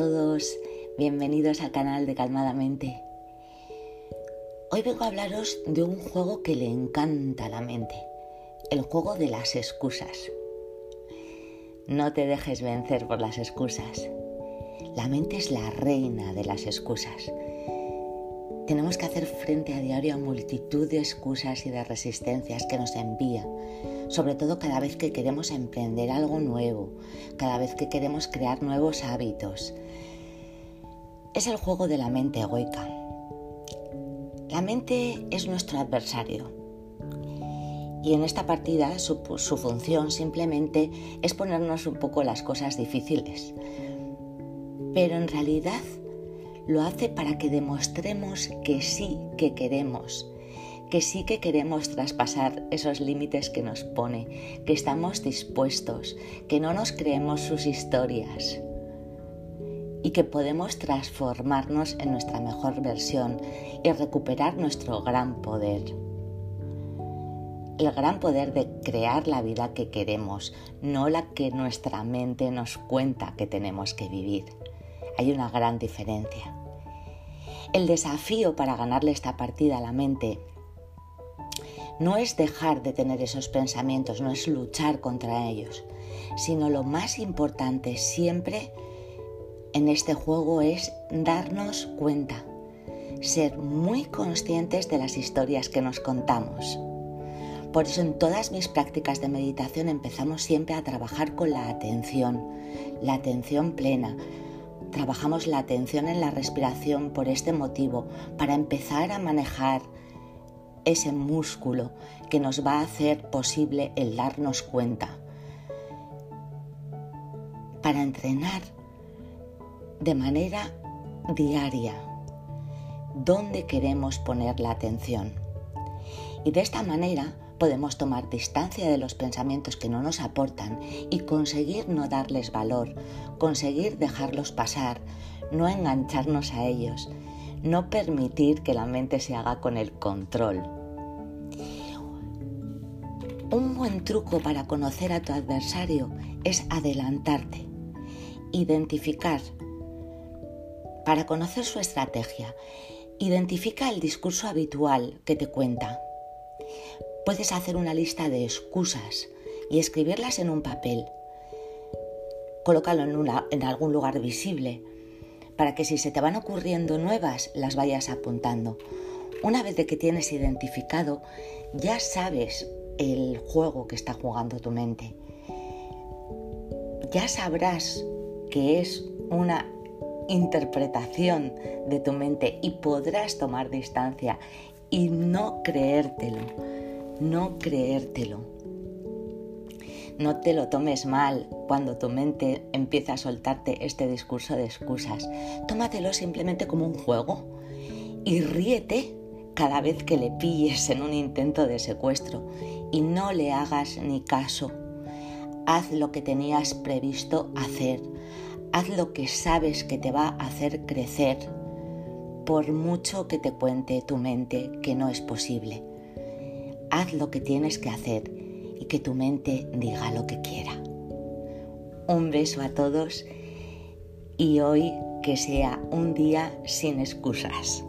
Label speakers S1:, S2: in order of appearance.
S1: todos, bienvenidos al canal de Calmadamente. Hoy vengo a hablaros de un juego que le encanta a la mente, el juego de las excusas. No te dejes vencer por las excusas. La mente es la reina de las excusas. Tenemos que hacer frente a diario a multitud de excusas y de resistencias que nos envía, sobre todo cada vez que queremos emprender algo nuevo, cada vez que queremos crear nuevos hábitos. Es el juego de la mente egoica. La mente es nuestro adversario. Y en esta partida su, su función simplemente es ponernos un poco las cosas difíciles. Pero en realidad lo hace para que demostremos que sí que queremos, que sí que queremos traspasar esos límites que nos pone, que estamos dispuestos, que no nos creemos sus historias y que podemos transformarnos en nuestra mejor versión y recuperar nuestro gran poder. El gran poder de crear la vida que queremos, no la que nuestra mente nos cuenta que tenemos que vivir. Hay una gran diferencia. El desafío para ganarle esta partida a la mente no es dejar de tener esos pensamientos, no es luchar contra ellos, sino lo más importante siempre en este juego es darnos cuenta, ser muy conscientes de las historias que nos contamos. Por eso en todas mis prácticas de meditación empezamos siempre a trabajar con la atención, la atención plena, Trabajamos la atención en la respiración por este motivo, para empezar a manejar ese músculo que nos va a hacer posible el darnos cuenta. Para entrenar de manera diaria dónde queremos poner la atención. Y de esta manera podemos tomar distancia de los pensamientos que no nos aportan y conseguir no darles valor, conseguir dejarlos pasar, no engancharnos a ellos, no permitir que la mente se haga con el control. Un buen truco para conocer a tu adversario es adelantarte, identificar, para conocer su estrategia, identifica el discurso habitual que te cuenta Puedes hacer una lista de excusas y escribirlas en un papel. Colócalo en, en algún lugar visible para que si se te van ocurriendo nuevas las vayas apuntando. Una vez de que tienes identificado, ya sabes el juego que está jugando tu mente. Ya sabrás que es una interpretación de tu mente y podrás tomar distancia y no creértelo no creértelo. No te lo tomes mal cuando tu mente empieza a soltarte este discurso de excusas. Tómatelo simplemente como un juego y ríete cada vez que le pilles en un intento de secuestro y no le hagas ni caso. Haz lo que tenías previsto hacer. Haz lo que sabes que te va a hacer crecer, por mucho que te cuente tu mente que no es posible haz lo que tienes que hacer y que tu mente diga lo que quiera. Un beso a todos y hoy que sea un día sin excusas.